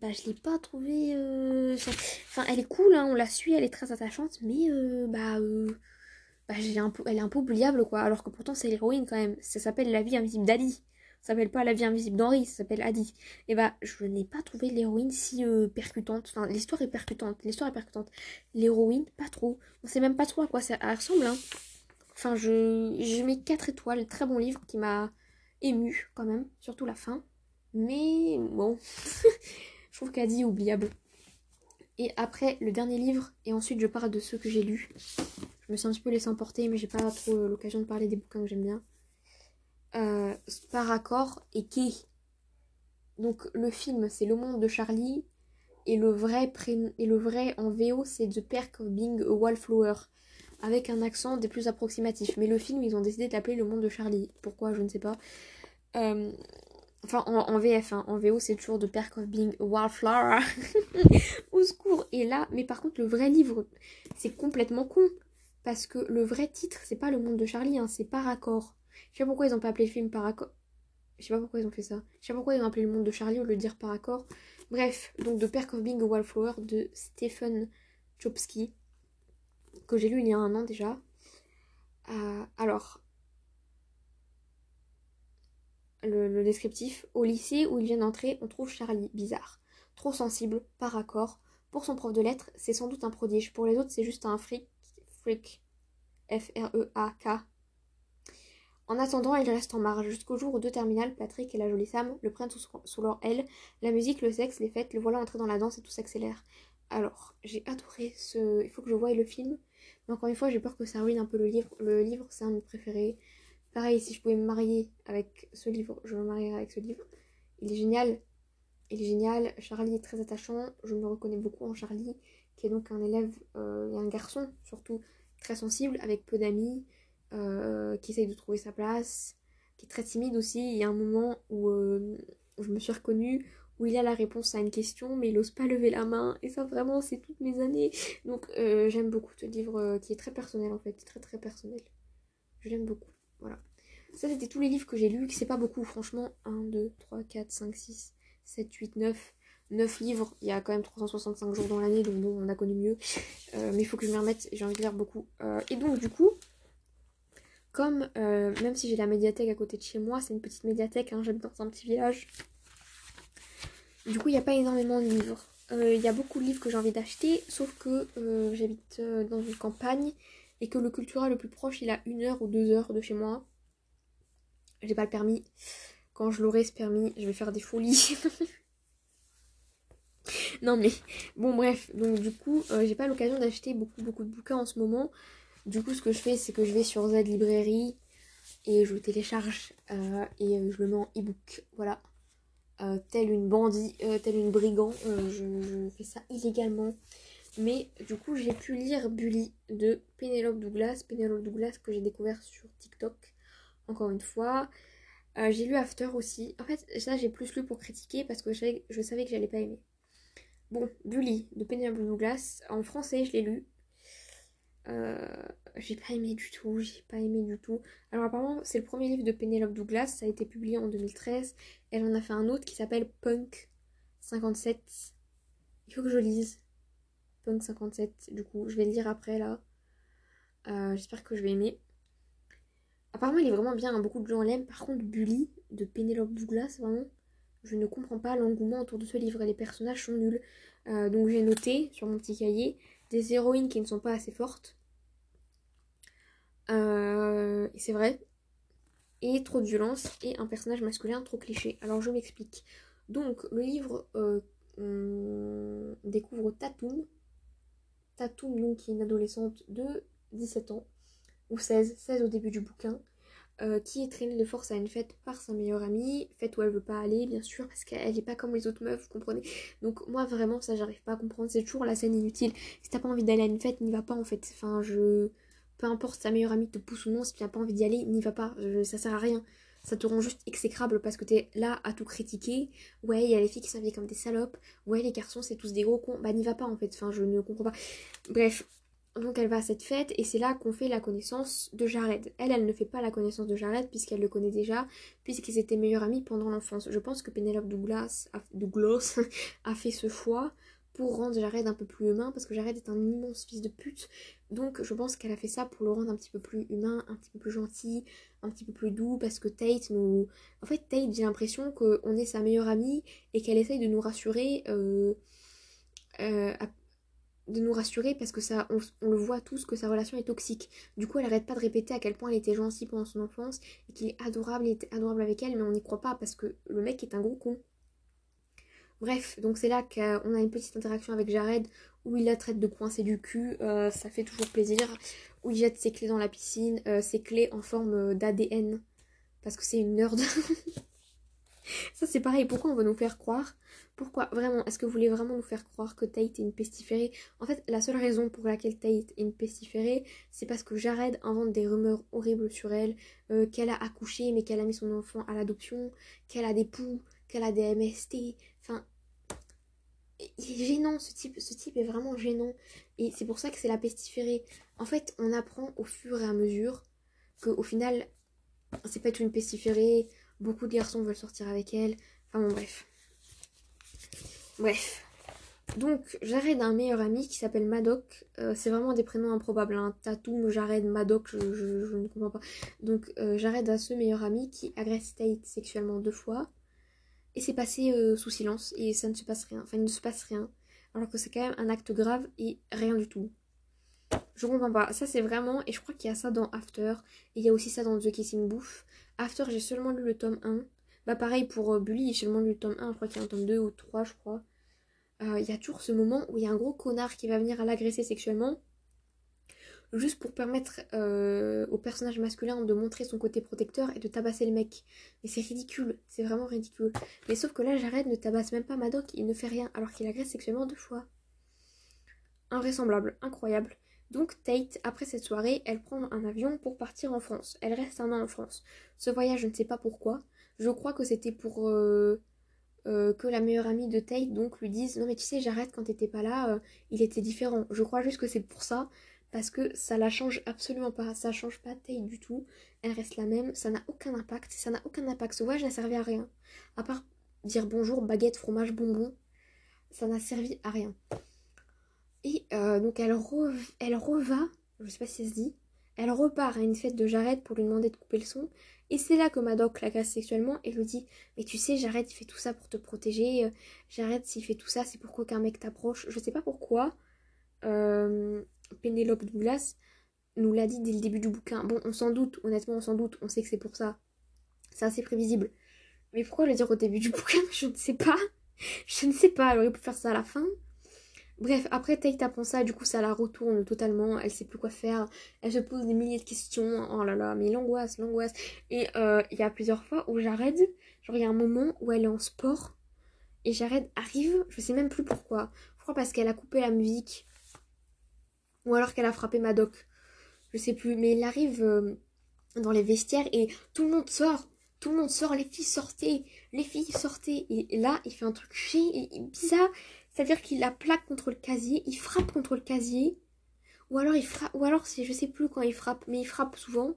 bah, je l'ai pas trouvée. Euh, enfin, elle est cool, hein, on la suit, elle est très attachante, mais euh, bah, bah, un peu, elle est un peu oubliable, quoi. Alors que pourtant, c'est l'héroïne quand même. Ça s'appelle La vie invisible d'Adi. Ça s'appelle pas La vie invisible d'Henri, ça s'appelle Adi. Et bah, je n'ai pas trouvé l'héroïne si euh, percutante. Enfin, l'histoire est percutante. L'histoire est percutante. L'héroïne, pas trop. On sait même pas trop à quoi ça ressemble, hein. Enfin, je, je mets 4 étoiles. Très bon livre qui m'a ému quand même. Surtout la fin. Mais bon. (laughs) je trouve qu'Adi est oubliable. Et après, le dernier livre, et ensuite je parle de ceux que j'ai lus. Je me suis un petit peu laissé emporter, mais j'ai pas trop euh, l'occasion de parler des bouquins que j'aime bien. Euh, Sparacor et Kay. Donc le film, c'est Le Monde de Charlie. Et le vrai, et le vrai en VO, c'est The Perk of Being a Wallflower. Avec un accent des plus approximatifs. Mais le film, ils ont décidé de l'appeler Le Monde de Charlie. Pourquoi, je ne sais pas. Euh, Enfin, en, VF, hein. en VO, c'est toujours The Perk of Being a Wildflower. (laughs) Au secours. Et là, mais par contre, le vrai livre, c'est complètement con. Parce que le vrai titre, c'est pas Le Monde de Charlie, hein, c'est Par accord. Je sais pas pourquoi ils ont pas appelé le film Par accord. Je sais pas pourquoi ils ont fait ça. Je sais pas pourquoi ils ont appelé Le Monde de Charlie lieu de dire Par accord. Bref, donc The Perk of Being a Wildflower de Stephen Chopsky. Que j'ai lu il y a un an déjà. Euh, alors, le, descriptif. Au lycée où il vient d'entrer, on trouve Charlie bizarre. Trop sensible, par accord. Pour son prof de lettres, c'est sans doute un prodige. Pour les autres, c'est juste un fric. Fric. F-R-E-A-K. En attendant, il reste en marge jusqu'au jour où deux terminales, Patrick et la jolie Sam, le prennent sous, leur aile. La musique, le sexe, les fêtes, le voilà entrer dans la danse et tout s'accélère. Alors, j'ai adoré ce. Il faut que je voie le film. Mais encore une fois, j'ai peur que ça ruine un peu le livre. Le livre, c'est un de mes préférés. Pareil, si je pouvais me marier avec ce livre, je me marierais avec ce livre. Il est génial. Il est génial. Charlie est très attachant. Je me reconnais beaucoup en Charlie, qui est donc un élève euh, et un garçon, surtout très sensible, avec peu d'amis, euh, qui essaye de trouver sa place, qui est très timide aussi. Il y a un moment où, euh, je me suis reconnue, où il a la réponse à une question, mais il n'ose pas lever la main. Et ça, vraiment, c'est toutes mes années. Donc, j'aime beaucoup ce livre qui est très personnel, en fait. Très, très personnel. Je l'aime beaucoup. Voilà. Ça, c'était tous les livres que j'ai lus, c'est pas beaucoup, franchement. 1, 2, 3, 4, 5, 6, 7, 8, 9. 9 livres, il y a quand même 365 jours dans l'année, donc bon, on a connu mieux. Euh, mais il faut que je m'y remette, j'ai envie de lire beaucoup. Euh, et donc, du coup, comme, euh, même si j'ai la médiathèque à côté de chez moi, c'est une petite médiathèque, hein, j'habite dans un petit village. Du coup, il n'y a pas énormément de livres. Il y a beaucoup de livres que j'ai envie d'acheter, sauf que j'habite dans une campagne et que le Cultura le plus proche il a une heure ou deux heures de chez moi. J'ai pas le permis. Quand je l'aurai ce permis, je vais faire des folies. (laughs) non mais bon bref, donc du coup euh, j'ai pas l'occasion d'acheter beaucoup beaucoup de bouquins en ce moment. Du coup ce que je fais c'est que je vais sur Z Librairie et je télécharge euh, et euh, je le mets en e-book. Voilà. telle une bandit, telle une brigand, je, fais ça illégalement. Mais du coup, j'ai pu lire Bully de Penelope Douglas. Penelope Douglas que j'ai découvert sur TikTok, encore une fois. Euh, j'ai lu After aussi. En fait, ça, j'ai plus lu pour critiquer parce que je savais, je que j'allais pas aimer. Bon, Bully de Penelope Douglas. En français, je l'ai lu. Euh, j'ai pas aimé du tout, j'ai pas aimé du tout. Alors apparemment c'est le premier livre de Penelope Douglas, ça a été publié en 2013. Elle en a fait un autre qui s'appelle Punk 57. Il faut que je lise. Punk 57. Du coup, je vais le lire après là. Euh, j'espère que je vais aimer. Apparemment, il est vraiment bien, hein, beaucoup de gens l'aiment. Par contre, Bully de Penelope Douglas, vraiment, je ne comprends pas l'engouement autour de ce livre. Les personnages sont nuls. Euh, donc, j'ai noté sur mon petit cahier des héroïnes qui ne sont pas assez fortes. Euh, c'est vrai. Et trop de violence et un personnage masculin trop cliché. Alors, je m'explique. Donc, le livre on découvre Tatum, Tatum, donc, qui est une adolescente de 17 ans, ou 16, 16 au début du bouquin, euh, qui est traînée de force à une fête par sa meilleure amie, fête où elle veut pas aller, bien sûr, parce qu'elle est pas comme les autres meufs, vous comprenez. Donc, moi, vraiment, ça, j'arrive pas à comprendre. C'est toujours la scène inutile. Si t'as pas envie d'aller à une fête, n'y va pas, en fait. Enfin, je. Peu importe, sa meilleure amie te pousse ou non, si tu n'as pas envie d'y aller, n'y va pas. ça sert à rien ça te rend juste exécrable parce que t'es là à tout critiquer. Ouais, il y a les filles qui s'habillent comme des salopes. Ouais, les garçons, c'est tous des gros cons. Bah, n'y va pas en fait. Enfin, je ne comprends pas. Bref. Donc, elle va à cette fête et c'est là qu'on fait la connaissance de Jared. Elle, elle ne fait pas la connaissance de Jared puisqu'elle le connaît déjà, puisqu'ils étaient meilleurs amis pendant l'enfance. Je pense que Penelope Douglas Douglas (laughs) a fait ce choix pour rendre Jared un peu plus humain, parce que Jared est un immense fils de pute. Donc je pense qu'elle a fait ça pour le rendre un petit peu plus humain, un petit peu plus gentil, un petit peu plus doux, parce que Tate nous... En fait, Tate, j'ai l'impression qu'on est sa meilleure amie et qu'elle essaye de nous rassurer. Euh, euh, de nous rassurer parce que ça on, le voit tous que sa relation est toxique. Du coup, elle arrête pas de répéter à quel point elle était gentille pendant son enfance et qu'il est adorable, il était adorable avec elle, mais on n'y croit pas parce que le mec est un gros con. Bref, donc c'est là qu'on a une petite interaction avec Jared où il la traite de coincer du cul, euh, ça fait toujours plaisir. Où il jette ses clés dans la piscine, euh, ses clés en forme euh, d'ADN parce que c'est une nerd. (laughs) ça c'est pareil, pourquoi on veut nous faire croire? Pourquoi Vraiment, est-ce que vous voulez vraiment nous faire croire que Tate est une pestiférée En fait, la seule raison pour laquelle Tate est une pestiférée, c'est parce que Jared invente des rumeurs horribles sur elle, qu'elle a accouché mais qu'elle a mis son enfant à l'adoption, qu'elle a des poux, qu'elle a des MST, enfin il est gênant ce type, ce type est vraiment gênant. Et c'est pour ça que c'est la pestiférée. En fait, on apprend au fur et à mesure que au final, c'est pas être une pestiférée. Beaucoup de garçons veulent sortir avec elle. Enfin bon, bref. Bref. Donc, Jared a un meilleur ami qui s'appelle Madoc. Euh, c'est vraiment des prénoms improbables. Hein. Tatum, Jared, Madoc, je, ne comprends pas. Donc, euh, Jared ce meilleur ami qui agresse Tate sexuellement deux fois et c'est passé euh, sous silence et ça ne se passe rien. Enfin, il ne se passe rien. Alors que c'est quand même un acte grave et rien du tout. Je comprends pas. Ça, c'est vraiment. Et je crois qu'il y a ça dans After. Et il y a aussi ça dans The Kissing Booth. After, j'ai seulement lu le tome 1. Bah, pareil pour euh, Bully, j'ai seulement lu le tome 1. Je crois qu'il y a un tome 2 ou 3, je crois. Euh, il y a toujours ce moment où il y a un gros connard qui va venir à l'agresser sexuellement juste pour permettre euh, au personnage masculin de montrer son côté protecteur et de tabasser le mec. Mais c'est ridicule, c'est vraiment ridicule. Mais sauf que là, Jared ne tabasse même pas Madoc, il ne fait rien, alors qu'il agresse sexuellement deux fois. Invraisemblable, incroyable. Donc Tate, après cette soirée, elle prend un avion pour partir en France. Elle reste un an en France. Ce voyage, je ne sais pas pourquoi. Je crois que c'était pour euh, euh, que la meilleure amie de Tate donc lui dise non mais tu sais Jared quand t'étais pas là, il était différent. Je crois juste que c'est pour ça parce que ça la change absolument pas, ça change pas taille du tout, elle reste la même, ça n'a aucun impact, ça n'a aucun impact, ce voyage n'a servi à rien, à part dire bonjour, baguette, fromage, bonbon, ça n'a servi à rien. Et euh, donc elle, elle reva, je sais pas si ça se dit, elle repart à une fête de Jared pour lui demander de couper le son, et c'est là que Madoc l'agresse sexuellement et lui dit Mais tu sais, Jared il fait tout ça pour te protéger, euh, Jared s'il fait tout ça c'est pour qu'un mec t'approche, je sais pas pourquoi. Euh, Pénélope Douglas nous l'a dit dès le début du bouquin. Bon, on s'en doute, honnêtement, on s'en doute, on sait que c'est pour ça. C'est assez prévisible. Mais pourquoi le dire au début du (laughs) bouquin? Je ne sais pas. Je ne sais pas, elle aurait pu faire ça à la fin. Bref, après Tate apprend ça, du coup ça la retourne totalement, elle sait plus quoi faire, elle se pose des milliers de questions, oh là là, mais l'angoisse, l'angoisse. Et euh, il y a plusieurs fois où Jared, genre il y a un moment où elle est en sport, et Jared arrive, je sais même plus pourquoi. Je crois parce qu'elle a coupé la musique ou alors qu'elle a frappé Madoc. Je sais plus. Mais il arrive euh, dans les vestiaires et tout le monde sort. Tout le monde sort. Les filles sortaient. Les filles sortaient. Et là, il fait un truc bizarre. C'est-à-dire qu'il la plaque contre le casier. Il frappe contre le casier. Ou alors il frappe. Ou alors je sais plus quand il frappe. Mais il frappe souvent.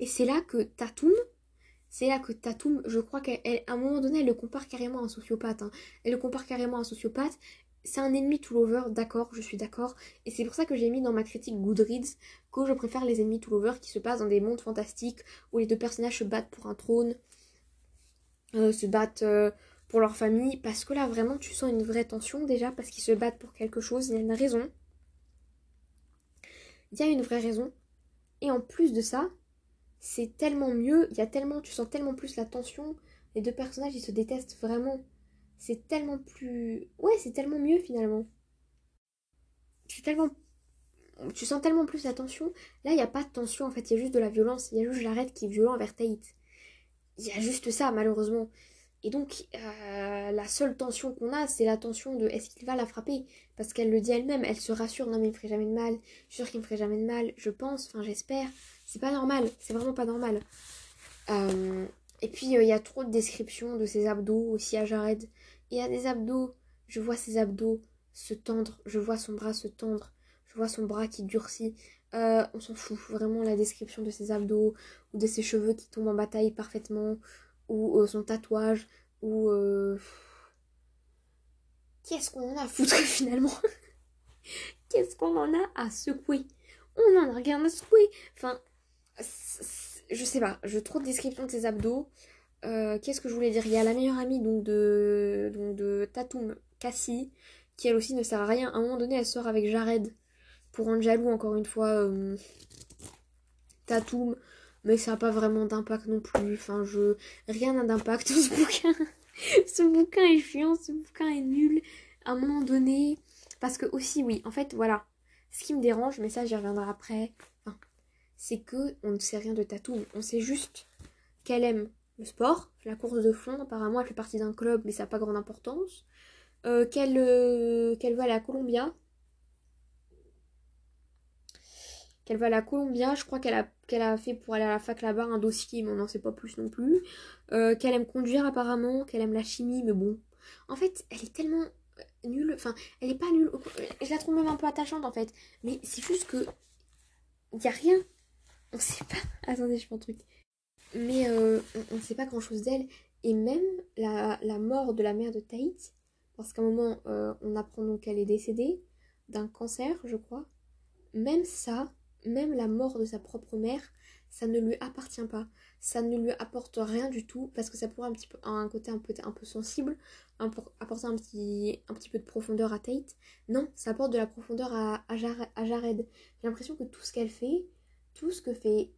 Et c'est là que Tatum. C'est là que Tatum, je crois qu'à un moment donné, elle le compare carrément à un sociopathe. Hein. Elle le compare carrément à un sociopathe c'est un ennemi tout over, d'accord, je suis d'accord. Et c'est pour ça que j'ai mis dans ma critique Goodreads que je préfère les ennemis tout over qui se passent dans des mondes fantastiques où les deux personnages se battent pour un trône, euh, se battent euh, pour leur famille. Parce que là, vraiment, tu sens une vraie tension déjà parce qu'ils se battent pour quelque chose, il y a une raison. Il y a une vraie raison. Et en plus de ça, c'est tellement mieux, il y a tellement, tu sens tellement plus la tension. Les deux personnages, ils se détestent vraiment c'est tellement plus. Ouais, c'est tellement mieux finalement. C'est tellement. Tu sens tellement plus la tension. Là, il n'y a pas de tension en fait, il y a juste de la violence. Il y a juste Jared qui est violent envers Tate. Il y a juste ça, malheureusement. Et donc, euh, la seule tension qu'on a, c'est la tension de est-ce qu'il va la frapper? Parce qu'elle le dit elle-même, elle se rassure, non mais il me ferait jamais de mal, je suis sûre qu'il me ferait jamais de mal, je pense, enfin j'espère. C'est pas normal, c'est vraiment pas normal. Euh, et puis, euh, il y a trop de descriptions de ses abdos aussi à Jared. Il y a des abdos, je vois ses abdos se tendre, je vois son bras se tendre, je vois son bras qui durcit. Euh, on s'en fout, vraiment la description de ses abdos, ou de ses cheveux qui tombent en bataille parfaitement, ou euh, son tatouage, ou... qu'est-ce qu'on en a à foutre (laughs) finalement? Qu'est-ce qu'on en a à secouer? On en a rien à secouer. Enfin, je sais pas, je trouve de description de ses abdos. Euh, qu'est-ce que je voulais dire? Il y a la meilleure amie de, donc de Tatum, Cassie, qui elle aussi ne sert à rien. À un moment donné, elle sort avec Jared pour rendre jaloux encore une fois euh, Tatum, mais ça n'a pas vraiment d'impact non plus. Enfin, je rien n'a d'impact (laughs) ce bouquin. ce bouquin est chiant, ce bouquin est nul. À un moment donné, parce que aussi oui, en fait voilà, ce qui me dérange, mais ça j'y reviendrai après. c'est que on ne sait rien de Tatum. On sait juste qu'elle aime le sport, la course de fond, apparemment elle fait partie d'un club mais ça n'a pas grande importance. Euh, qu'elle euh, va à la Columbia. Qu'elle va à la Columbia, je crois qu'elle a, fait pour aller à la fac là-bas un dossier, mais on n'en sait pas plus non plus. Euh, qu'elle aime conduire apparemment, qu'elle aime la chimie, mais bon. En fait, elle est tellement nulle, enfin, elle est pas nulle, je la trouve même un peu attachante en fait, mais c'est juste que il y a rien, on sait pas, attendez, je fais un truc, mais euh, on ne sait pas grand chose d'elle. Et même la, mort de la mère de Tate, parce qu'à un moment euh, on apprend donc qu'elle est décédée d'un cancer, je crois. Même ça, même la mort de sa propre mère, ça ne lui appartient pas. Ça ne lui apporte rien du tout parce que ça pourrait un petit peu un côté un peu, un peu sensible, apporter un petit, un petit peu de profondeur à Tate. Non, ça apporte de la profondeur à, à Jared. J'ai l'impression que tout ce qu'elle fait, tout ce que fait,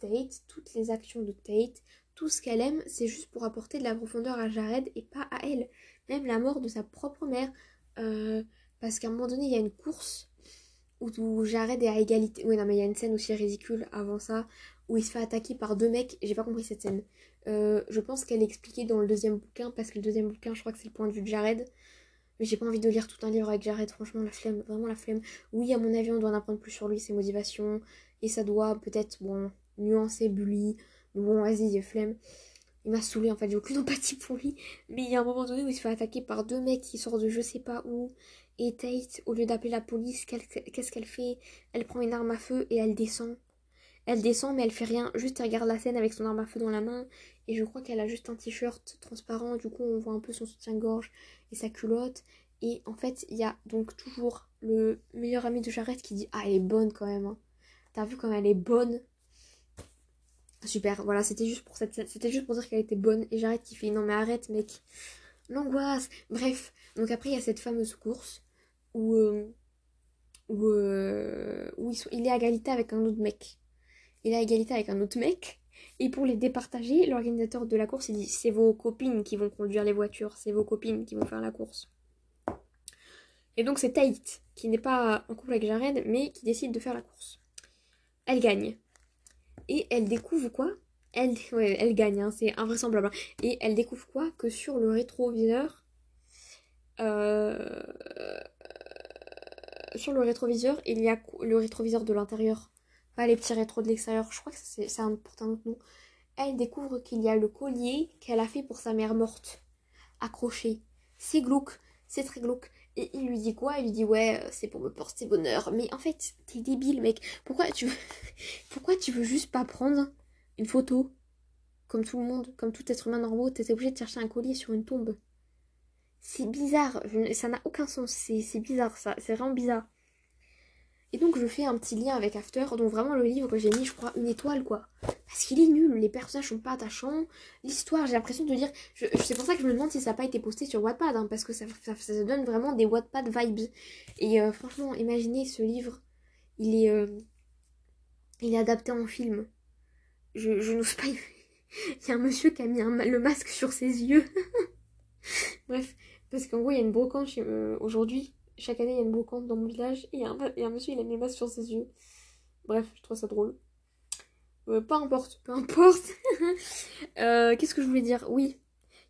Tate, toutes les actions de Tate, tout ce qu'elle aime, c'est juste pour apporter de la profondeur à Jared et pas à elle. Même la mort de sa propre mère. Euh, parce qu'à un moment donné, il y a une course où, Jared est à égalité. Oui, non, mais il y a une scène aussi ridicule avant ça, où il se fait attaquer par deux mecs. J'ai pas compris cette scène. Euh, je pense qu'elle est expliquée dans le deuxième bouquin, parce que le deuxième bouquin, je crois que c'est le point de vue de Jared. Mais j'ai pas envie de lire tout un livre avec Jared, franchement, la flemme, vraiment la flemme. Oui, à mon avis, on doit en apprendre plus sur lui, ses motivations, et ça doit peut-être, bon, nuancer Bully. Mais bon, vas-y, flemme. Il m'a saoulé en fait, j'ai aucune empathie pour lui. Mais il y a un moment donné où il se fait attaquer par deux mecs qui sortent de je sais pas où. Et Tate, au lieu d'appeler la police, qu'est-ce qu'elle fait? Elle prend une arme à feu et elle descend. Elle descend mais elle fait rien, juste elle regarde la scène avec son arme à feu dans la main. Et je crois qu'elle a juste un t-shirt transparent, du coup on voit un peu son soutien-gorge et sa culotte. Et en fait, il y a donc toujours le meilleur ami de Jared qui dit Ah, elle est bonne quand même. Hein. T'as vu comme elle est bonne Super, voilà, c'était juste pour cette c'était juste pour dire qu'elle était bonne. Et j'arrête qui fait non mais arrête mec. L'angoisse. Bref, donc après il y a cette fameuse course où, euh, où, euh, où il, est à égalité avec un autre mec. Il est à égalité avec un autre mec. Et pour les départager, l'organisateur de la course il dit c'est vos copines qui vont conduire les voitures, c'est vos copines qui vont faire la course. Et donc c'est Tate qui n'est pas en couple avec Jared mais qui décide de faire la course elle gagne. Et elle découvre quoi? Elle, elle gagne, hein, c'est invraisemblable. Hein. Et elle découvre quoi Que sur le rétroviseur, euh, sur le rétroviseur, il y a le rétroviseur de l'intérieur, pas les petits rétros de l'extérieur. Je crois que c'est un. Elle découvre qu'il y a le collier qu'elle a fait pour sa mère morte, accroché. C'est glauque, c'est très glauque. Et il lui dit quoi? Il lui dit ouais, euh, c'est pour me porter bonheur. Mais en fait, t'es débile, mec. Pourquoi tu veux... (laughs) Pourquoi tu veux juste pas prendre une photo? Comme tout le monde, comme tout être humain normal, t'étais obligé de chercher un collier sur une tombe. C'est bizarre, ça n'a aucun sens, c'est bizarre ça, c'est vraiment bizarre. Et donc je fais un petit lien avec After, donc vraiment le livre que j'ai mis, je crois, une étoile quoi. Parce qu'il est nul, les personnages sont pas attachants, l'histoire, j'ai l'impression de dire. Je, c'est pour ça que je me demande si ça n'a pas été posté sur Wattpad, hein, parce que ça, ça, donne vraiment des Wattpad vibes. Et euh, franchement, imaginez ce livre, il est, euh, il est adapté en film. Je, je n'ose pas. (laughs) il y a un monsieur qui a mis le masque sur ses yeux. (laughs) Bref, parce qu'en gros, il y a une brocante euh, aujourd'hui chaque année, il y a une brocante dans mon village et un, monsieur, il a mis le sur ses yeux. Bref, je trouve ça drôle. Euh, peu importe, peu importe. (laughs) Euh, qu'est-ce que je voulais dire? Oui.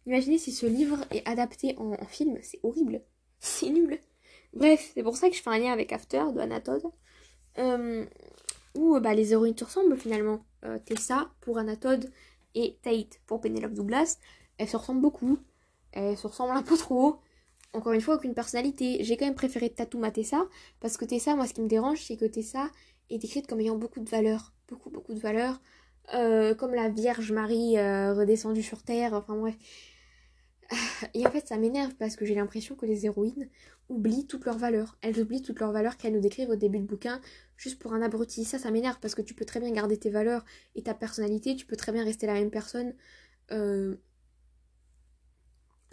Imaginez si ce livre est adapté en, film, c'est horrible. C'est nul. Bref, c'est pour ça que je fais un lien avec After de Anatode. Euh, où bah, les héroïnes se ressemblent finalement. Tessa pour Anatode et Tate pour Penelope Douglas. Elles se ressemblent beaucoup. Elles se ressemblent un peu trop encore une fois, aucune personnalité. J'ai quand même préféré Tatum à Tessa, parce que Tessa, moi, ce qui me dérange, c'est que Tessa est décrite comme ayant beaucoup de valeurs. Beaucoup, beaucoup de valeurs. Euh, comme la Vierge Marie euh, redescendue sur Terre, enfin bref. (sighs) Et en fait, ça m'énerve parce que j'ai l'impression que les héroïnes oublient toutes leurs valeurs. Elles oublient toutes leurs valeurs qu'elles nous décrivent au début de bouquin juste pour un abruti. Ça, ça m'énerve parce que tu peux très bien garder tes valeurs et ta personnalité. Tu peux très bien rester la même personne euh,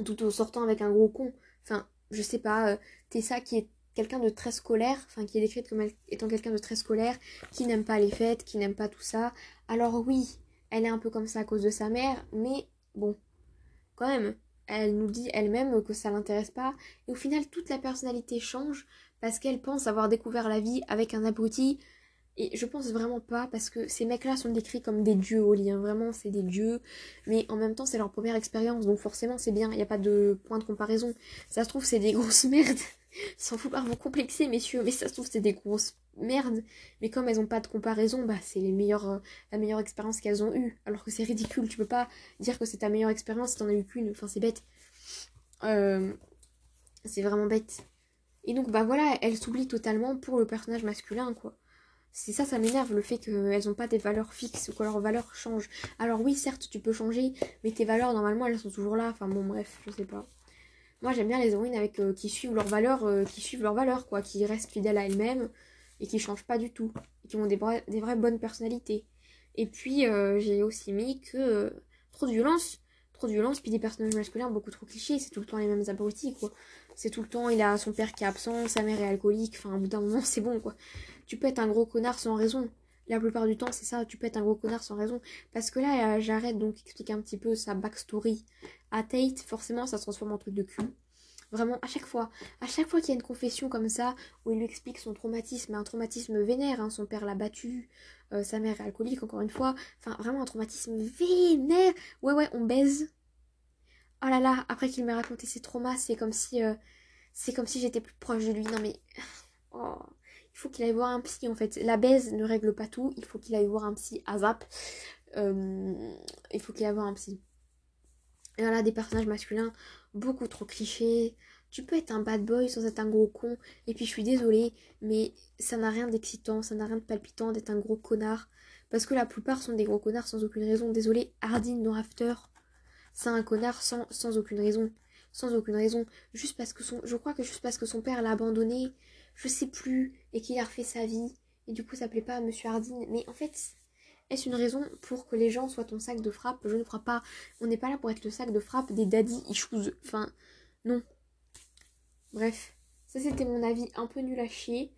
tout en sortant avec un gros con. Enfin, je sais pas, euh, Tessa qui est quelqu'un de très scolaire, enfin qui est décrite comme étant quelqu'un de très scolaire, qui n'aime pas les fêtes, qui n'aime pas tout ça. Alors oui, elle est un peu comme ça à cause de sa mère, mais bon, quand même, elle nous dit elle-même que ça l'intéresse pas. Et au final, toute la personnalité change parce qu'elle pense avoir découvert la vie avec un abruti. Et je pense vraiment pas parce que ces mecs-là sont décrits comme des dieux lit. Hein. Vraiment, c'est des dieux. Mais en même temps, c'est leur première expérience. Donc forcément, c'est bien. Il n'y a pas de point de comparaison. Ça se trouve, c'est des (laughs) grosses merdes. Sans pas vous complexer, messieurs. Mais ça se trouve, c'est des grosses merdes. Mais comme elles n'ont pas de comparaison, bah c'est les meilleures, euh, la meilleure expérience qu'elles ont eue. Alors que c'est ridicule. Tu peux pas dire que c'est ta meilleure expérience si t'en as eu qu'une. Enfin, c'est bête. Euh, c'est vraiment bête. Et donc, bah voilà, elles s'oublient totalement pour le personnage masculin, quoi. C'est ça, ça m'énerve, le fait qu'elles n'ont pas des valeurs fixes ou que leurs valeurs changent. Alors oui, certes, tu peux changer, mais tes valeurs, normalement, elles sont toujours là. Enfin bon, bref, je sais pas. Moi, j'aime bien les héroïnes avec euh, qui suivent leurs valeurs, euh, qui suivent leurs valeurs, quoi, qui restent fidèles à elles-mêmes et qui changent pas du tout, et qui ont des, vraies bonnes personnalités. Et puis, euh, j'ai aussi mis que trop de violence, trop de violence, puis des personnages masculins beaucoup trop clichés, c'est tout le temps les mêmes abrutis, quoi. C'est tout le temps, il a son père qui est absent, sa mère est alcoolique, enfin, au bout d'un moment, (laughs) c'est bon, quoi tu peux être un gros connard sans raison. La plupart du temps, c'est ça, tu peux être un gros connard sans raison. Parce que là, euh, j'arrête donc expliquer un petit peu sa backstory à Tate. Forcément, ça se transforme en truc de cul. Vraiment, à chaque fois, à chaque fois qu'il y a une confession comme ça, où il lui explique son traumatisme, un traumatisme vénère, hein, son père l'a battu, euh, sa mère est alcoolique, encore une fois, enfin vraiment un traumatisme vénère. Ouais, ouais, on baise. Oh là là, après qu'il m'ait raconté ses traumas, c'est comme si, euh, c'est comme si j'étais plus proche de lui. Non mais, (sighs) oh il faut qu'il aille voir un psy en fait. La baise ne règle pas tout, il faut qu'il aille voir un psy à zap. Euh, il faut qu'il aille voir un psy. Et voilà, des personnages masculins beaucoup trop clichés. Tu peux être un bad boy sans être un gros con. Et puis je suis désolée, mais ça n'a rien d'excitant, ça n'a rien de palpitant d'être un gros connard. Parce que la plupart sont des gros connards sans aucune raison. Désolée, Hardin No After, c'est un connard sans, sans aucune raison. Sans aucune raison. Juste parce que son. Je crois que juste parce que son père l'a abandonné je sais plus, et qu'il a refait sa vie, et du coup ça plaît pas à Monsieur Hardin. Mais en fait, est-ce une raison pour que les gens soient ton sac de frappe? Je ne crois pas. On n'est pas là pour être le sac de frappe des daddy issues. Enfin, non. Bref, ça c'était mon avis un peu nul à chier.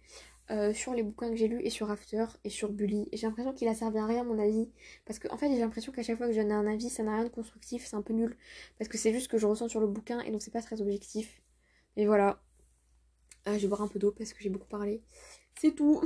Euh, sur les bouquins que j'ai lus et sur After et sur Bully. J'ai l'impression qu'il a servi à rien mon avis. Parce qu'en en fait j'ai l'impression qu'à chaque fois que je donne un avis ça n'a rien de constructif, c'est un peu nul. Parce que c'est juste ce que je ressens sur le bouquin et donc c'est pas très objectif. Et voilà. Ah, je vais boire un peu d'eau parce que j'ai beaucoup parlé. C'est tout.